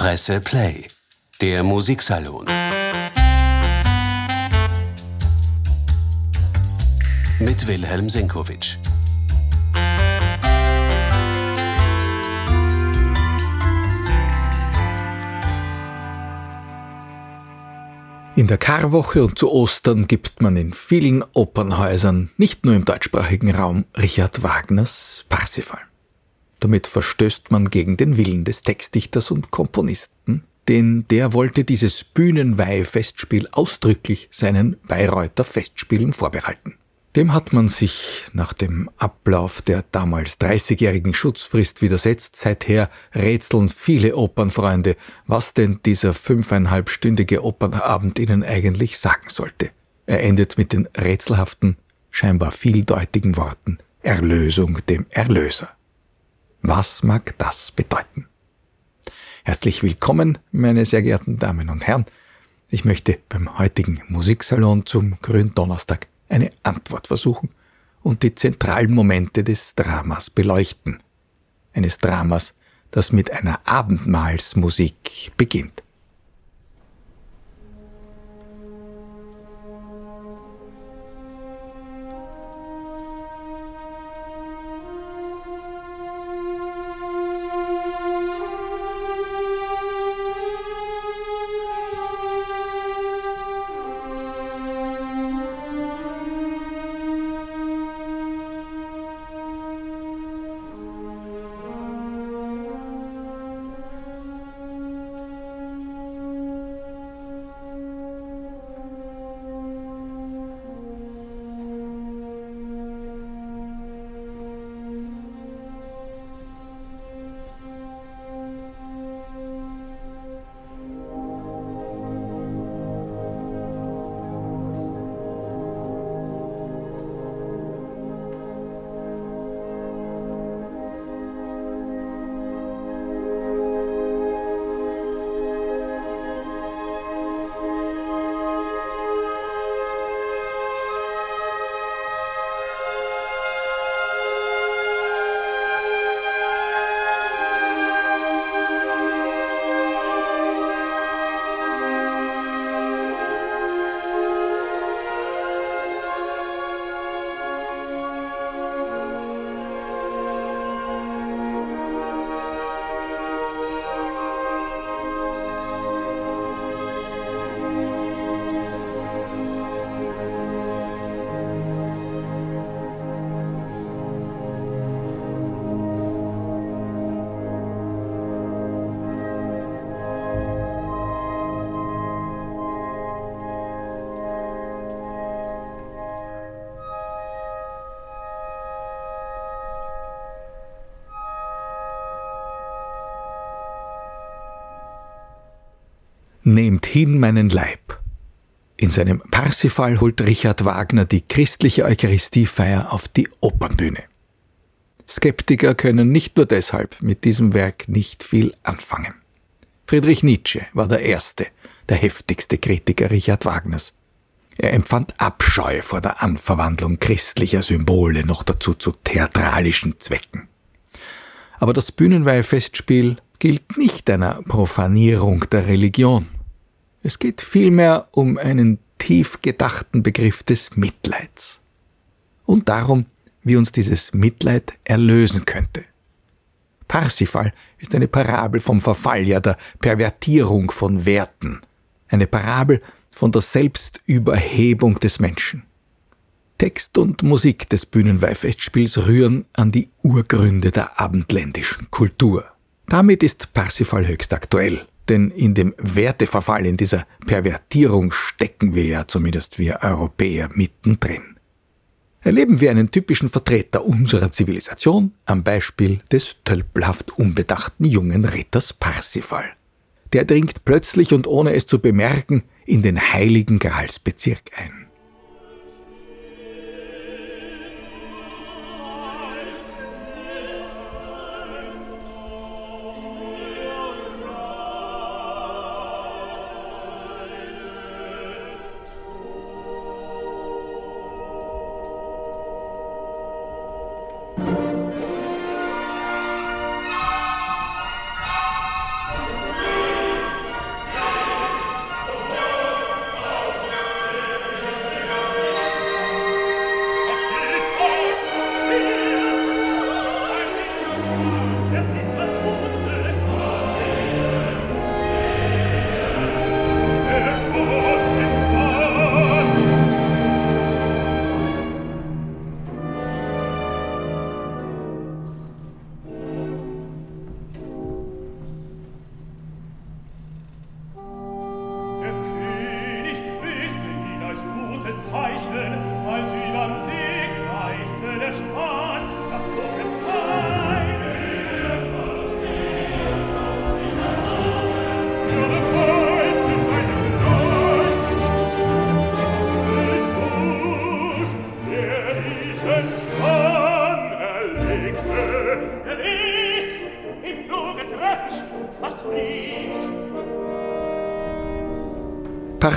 Presse Play, der Musiksalon. Mit Wilhelm Senkowitsch. In der Karwoche und zu Ostern gibt man in vielen Opernhäusern, nicht nur im deutschsprachigen Raum, Richard Wagners Parsifal. Damit verstößt man gegen den Willen des Textdichters und Komponisten, denn der wollte dieses Bühnenweih-Festspiel ausdrücklich seinen Bayreuther Festspielen vorbehalten. Dem hat man sich nach dem Ablauf der damals 30-jährigen Schutzfrist widersetzt. Seither rätseln viele Opernfreunde, was denn dieser fünfeinhalbstündige Opernabend ihnen eigentlich sagen sollte. Er endet mit den rätselhaften, scheinbar vieldeutigen Worten Erlösung dem Erlöser. Was mag das bedeuten? Herzlich willkommen, meine sehr geehrten Damen und Herren. Ich möchte beim heutigen Musiksalon zum Gründonnerstag eine Antwort versuchen und die zentralen Momente des Dramas beleuchten. Eines Dramas, das mit einer Abendmahlsmusik beginnt. Nehmt hin meinen Leib. In seinem Parsifal holt Richard Wagner die christliche Eucharistiefeier auf die Opernbühne. Skeptiker können nicht nur deshalb mit diesem Werk nicht viel anfangen. Friedrich Nietzsche war der erste, der heftigste Kritiker Richard Wagners. Er empfand Abscheu vor der Anverwandlung christlicher Symbole noch dazu zu theatralischen Zwecken. Aber das Bühnenweihfestspiel gilt nicht einer Profanierung der Religion. Es geht vielmehr um einen tief gedachten Begriff des Mitleids. Und darum, wie uns dieses Mitleid erlösen könnte. Parsifal ist eine Parabel vom Verfall, ja der Pervertierung von Werten. Eine Parabel von der Selbstüberhebung des Menschen. Text und Musik des Bühnenweihfestspiels rühren an die Urgründe der abendländischen Kultur. Damit ist Parsifal höchst aktuell, denn in dem Werteverfall, in dieser Pervertierung stecken wir ja zumindest wir Europäer mittendrin. Erleben wir einen typischen Vertreter unserer Zivilisation am Beispiel des tölpelhaft unbedachten jungen Ritters Parsifal. Der dringt plötzlich und ohne es zu bemerken in den heiligen Gralsbezirk ein.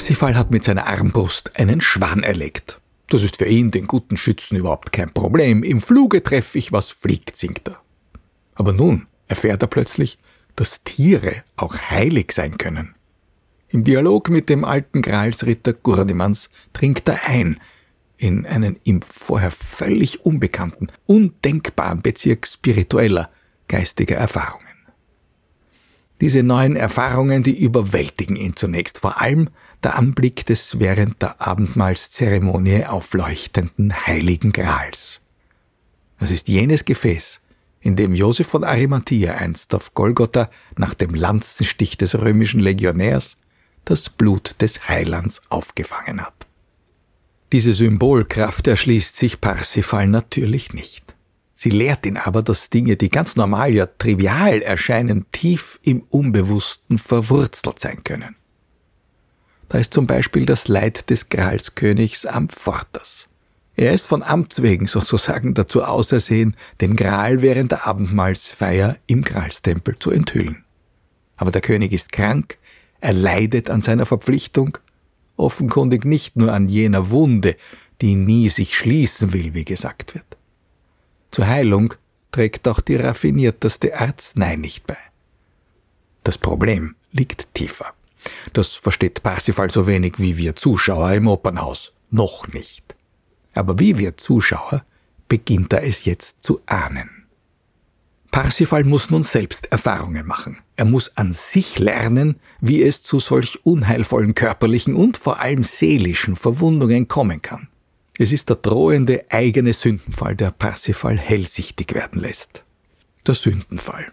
Parsifal hat mit seiner Armbrust einen Schwan erlegt. Das ist für ihn, den guten Schützen, überhaupt kein Problem. Im Fluge treffe ich, was fliegt, singt er. Aber nun erfährt er plötzlich, dass Tiere auch heilig sein können. Im Dialog mit dem alten Gralsritter Gurdimans dringt er ein in einen ihm vorher völlig unbekannten, undenkbaren Bezirk spiritueller, geistiger Erfahrungen. Diese neuen Erfahrungen, die überwältigen ihn zunächst, vor allem der Anblick des während der Abendmahlszeremonie aufleuchtenden heiligen Grals. Das ist jenes Gefäß, in dem Josef von Arimathea einst auf Golgotha nach dem Lanzenstich des römischen Legionärs das Blut des Heilands aufgefangen hat. Diese Symbolkraft erschließt sich Parsifal natürlich nicht. Sie lehrt ihn aber, dass Dinge, die ganz normal, ja trivial erscheinen, tief im Unbewussten verwurzelt sein können. Da ist zum Beispiel das Leid des Gralskönigs Ampfortas. Er ist von Amts wegen sozusagen dazu ausersehen, den Gral während der Abendmahlsfeier im Gralstempel zu enthüllen. Aber der König ist krank, er leidet an seiner Verpflichtung, offenkundig nicht nur an jener Wunde, die nie sich schließen will, wie gesagt wird. Zur Heilung trägt auch die raffinierteste Arznei nicht bei. Das Problem liegt tiefer. Das versteht Parsifal so wenig wie wir Zuschauer im Opernhaus. Noch nicht. Aber wie wir Zuschauer beginnt er es jetzt zu ahnen. Parsifal muss nun selbst Erfahrungen machen. Er muss an sich lernen, wie es zu solch unheilvollen körperlichen und vor allem seelischen Verwundungen kommen kann. Es ist der drohende eigene Sündenfall, der Parsifal hellsichtig werden lässt. Der Sündenfall.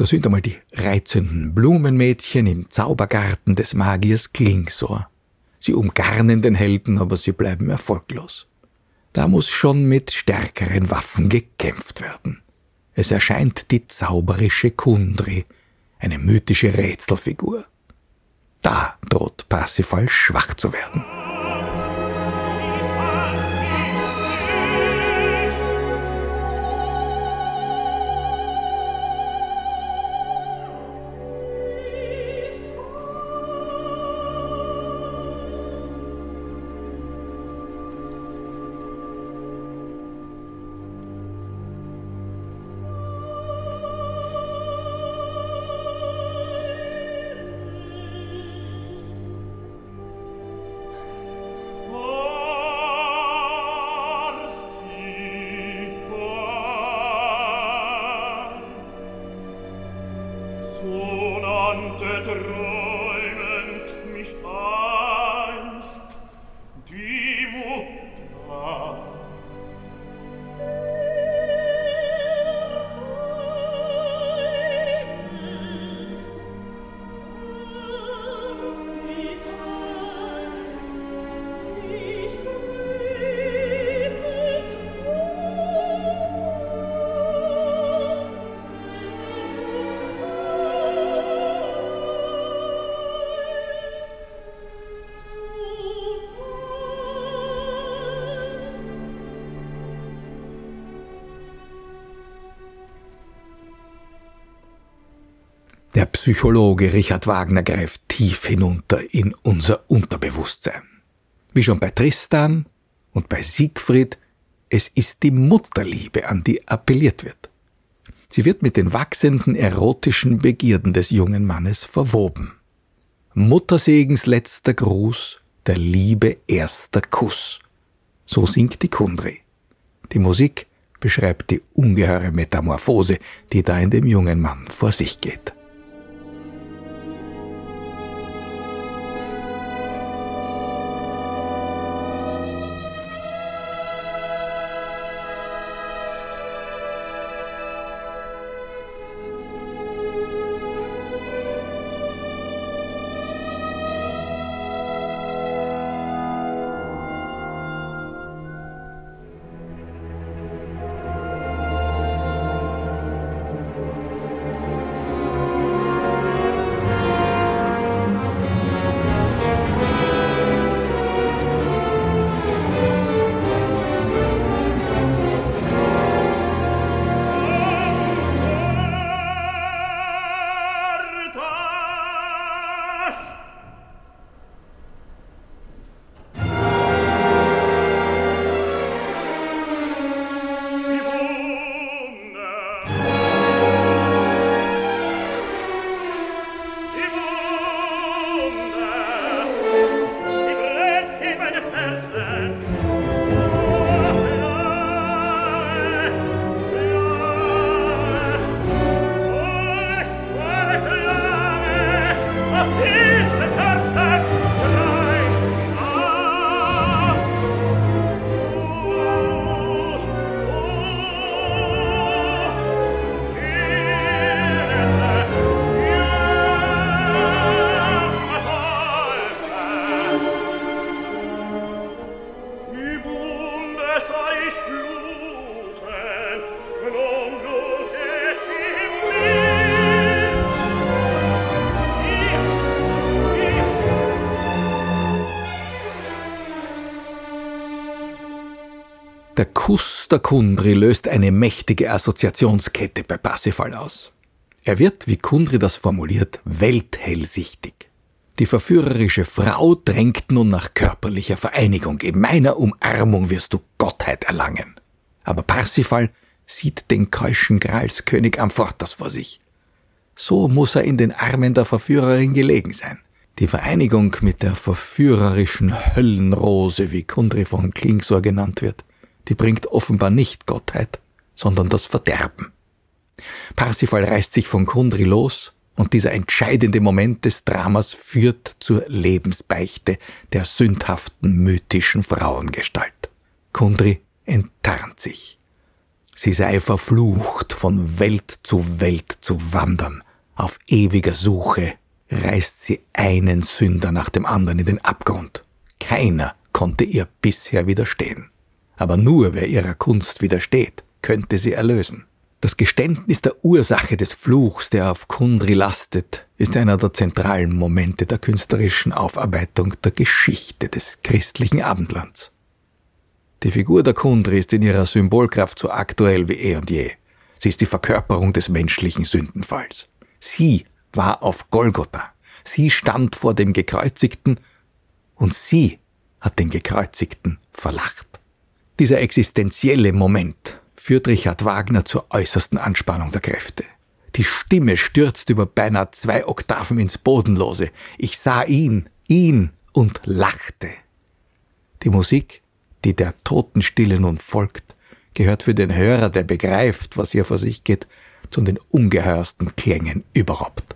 Da sind einmal die reizenden Blumenmädchen im Zaubergarten des Magiers Klingsor. Sie umgarnen den Helden, aber sie bleiben erfolglos. Da muss schon mit stärkeren Waffen gekämpft werden. Es erscheint die zauberische Kundri, eine mythische Rätselfigur. Da droht Parsifal schwach zu werden. Der Psychologe Richard Wagner greift tief hinunter in unser Unterbewusstsein. Wie schon bei Tristan und bei Siegfried, es ist die Mutterliebe, an die appelliert wird. Sie wird mit den wachsenden erotischen Begierden des jungen Mannes verwoben. Muttersegens letzter Gruß, der Liebe erster Kuss. So singt die Kundri. Die Musik beschreibt die ungeheure Metamorphose, die da in dem jungen Mann vor sich geht. Kuss der Kundri löst eine mächtige Assoziationskette bei Parsifal aus. Er wird, wie Kundri das formuliert, welthellsichtig. Die verführerische Frau drängt nun nach körperlicher Vereinigung. In meiner Umarmung wirst du Gottheit erlangen. Aber Parsifal sieht den keuschen Gralskönig Amphotas vor sich. So muss er in den Armen der Verführerin gelegen sein. Die Vereinigung mit der verführerischen Höllenrose, wie Kundri von Klingsor genannt wird, die bringt offenbar nicht Gottheit, sondern das Verderben. Parsifal reißt sich von Kundri los und dieser entscheidende Moment des Dramas führt zur Lebensbeichte der sündhaften mythischen Frauengestalt. Kundri enttarnt sich. Sie sei verflucht, von Welt zu Welt zu wandern. Auf ewiger Suche reißt sie einen Sünder nach dem anderen in den Abgrund. Keiner konnte ihr bisher widerstehen aber nur wer ihrer Kunst widersteht, könnte sie erlösen. Das Geständnis der Ursache des Fluchs, der auf Kundri lastet, ist einer der zentralen Momente der künstlerischen Aufarbeitung der Geschichte des christlichen Abendlands. Die Figur der Kundri ist in ihrer Symbolkraft so aktuell wie eh und je. Sie ist die Verkörperung des menschlichen Sündenfalls. Sie war auf Golgotha. Sie stand vor dem Gekreuzigten und sie hat den Gekreuzigten verlacht. Dieser existenzielle Moment führt Richard Wagner zur äußersten Anspannung der Kräfte. Die Stimme stürzt über beinahe zwei Oktaven ins Bodenlose. Ich sah ihn, ihn und lachte. Die Musik, die der Totenstille nun folgt, gehört für den Hörer, der begreift, was hier vor sich geht, zu den ungeheuersten Klängen überhaupt.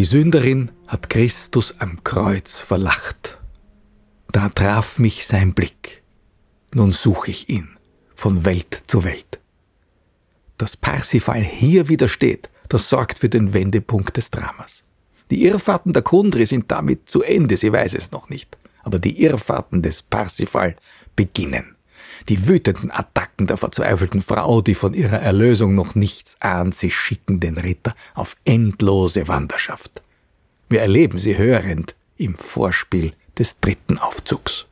Die Sünderin hat Christus am Kreuz verlacht. Da traf mich sein Blick. Nun suche ich ihn von Welt zu Welt. Dass Parsifal hier widersteht, das sorgt für den Wendepunkt des Dramas. Die Irrfahrten der Kundri sind damit zu Ende, sie weiß es noch nicht. Aber die Irrfahrten des Parsifal beginnen. Die wütenden Attacken der verzweifelten Frau, die von ihrer Erlösung noch nichts ahnt, sie schicken den Ritter auf endlose Wanderschaft. Wir erleben sie hörend im Vorspiel des dritten Aufzugs.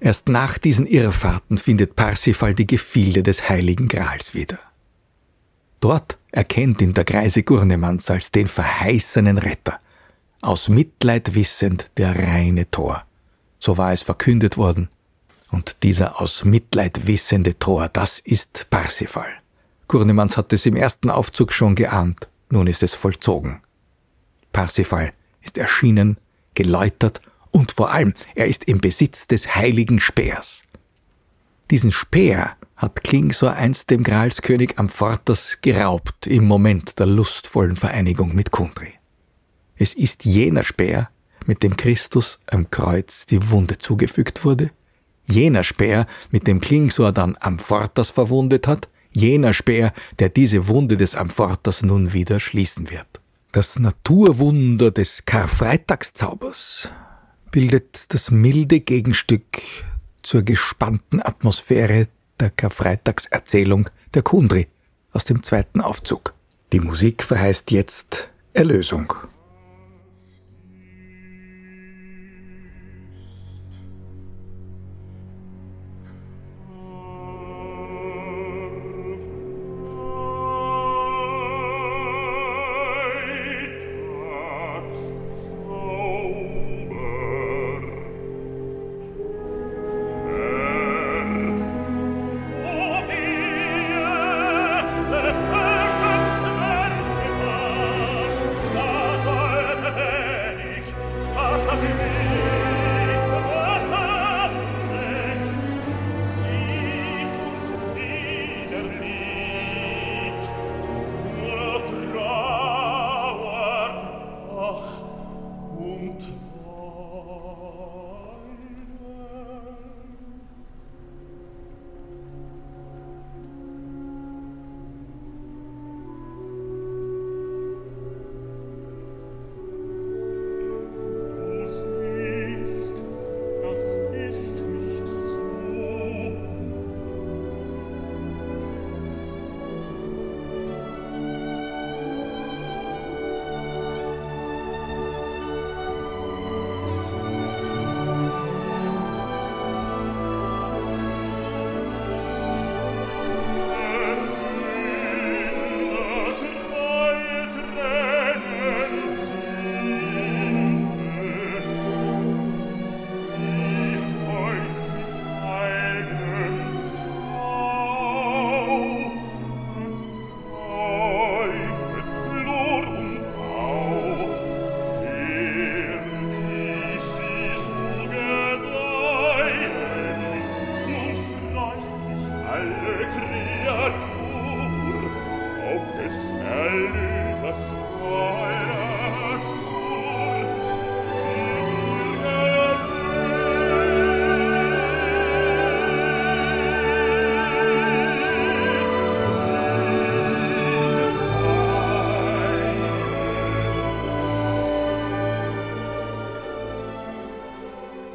Erst nach diesen Irrfahrten findet Parsifal die Gefilde des Heiligen Grals wieder. Dort erkennt ihn der greise Gurnemanz als den verheißenen Retter, aus Mitleid wissend der reine Tor. So war es verkündet worden. Und dieser aus Mitleid wissende Tor, das ist Parsifal. Gurnemanz hat es im ersten Aufzug schon geahnt, nun ist es vollzogen. Parsifal ist erschienen, geläutert und vor allem, er ist im Besitz des heiligen Speers. Diesen Speer hat Klingsor einst dem Gralskönig Amfortas geraubt im Moment der lustvollen Vereinigung mit Kundri. Es ist jener Speer, mit dem Christus am Kreuz die Wunde zugefügt wurde, jener Speer, mit dem Klingsor dann Amfortas verwundet hat, jener Speer, der diese Wunde des Amfortas nun wieder schließen wird. Das Naturwunder des Karfreitagszaubers bildet das milde Gegenstück zur gespannten Atmosphäre der Karfreitagserzählung der Kundri aus dem zweiten Aufzug. Die Musik verheißt jetzt Erlösung.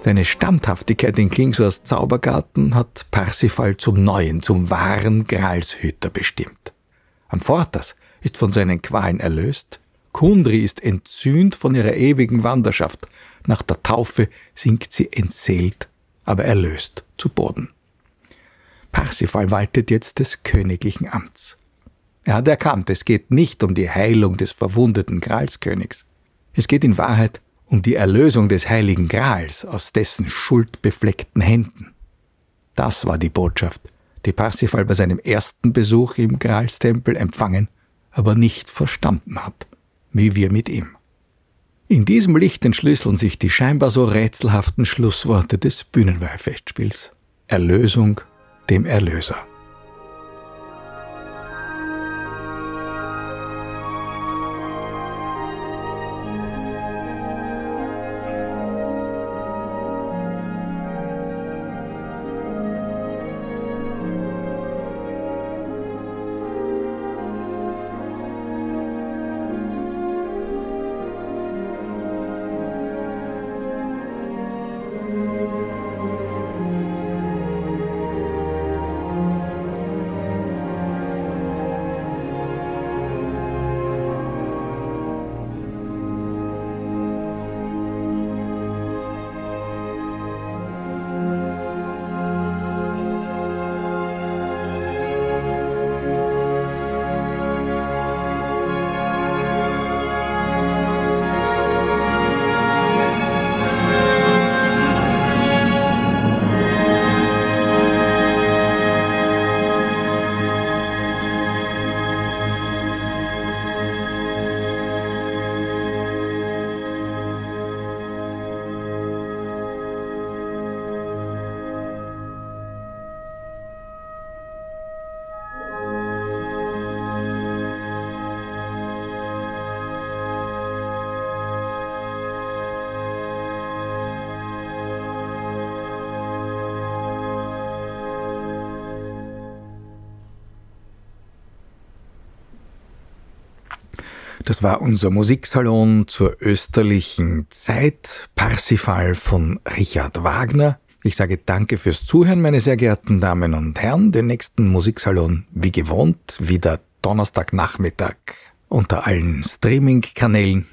Seine Standhaftigkeit in Klingsors Zaubergarten hat Parsifal zum neuen, zum wahren Gralshüter bestimmt. Amfortas ist von seinen Qualen erlöst, Kundri ist entzünd von ihrer ewigen Wanderschaft, nach der Taufe sinkt sie entseelt, aber erlöst zu Boden. Parsifal waltet jetzt des königlichen Amts. Er hat erkannt, es geht nicht um die Heilung des verwundeten Gralskönigs. Es geht in Wahrheit um die Erlösung des heiligen Grals aus dessen schuldbefleckten Händen. Das war die Botschaft, die Parsifal bei seinem ersten Besuch im Gralstempel empfangen, aber nicht verstanden hat, wie wir mit ihm. In diesem Licht entschlüsseln sich die scheinbar so rätselhaften Schlussworte des Bühnenweihfestspiels. Erlösung dem Erlöser. Das war unser Musiksalon zur österlichen Zeit, Parsifal von Richard Wagner. Ich sage danke fürs Zuhören, meine sehr geehrten Damen und Herren. Den nächsten Musiksalon, wie gewohnt, wieder Donnerstagnachmittag unter allen Streaming-Kanälen.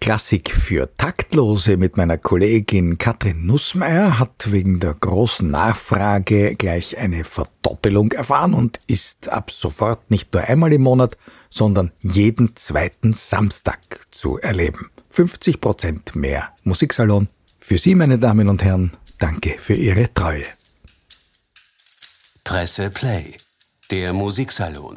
Klassik für Taktlose mit meiner Kollegin Katrin Nussmeier hat wegen der großen Nachfrage gleich eine Verdoppelung erfahren und ist ab sofort nicht nur einmal im Monat, sondern jeden zweiten Samstag zu erleben. 50 Prozent mehr Musiksalon. Für Sie, meine Damen und Herren, danke für Ihre Treue. Presse Play, der Musiksalon.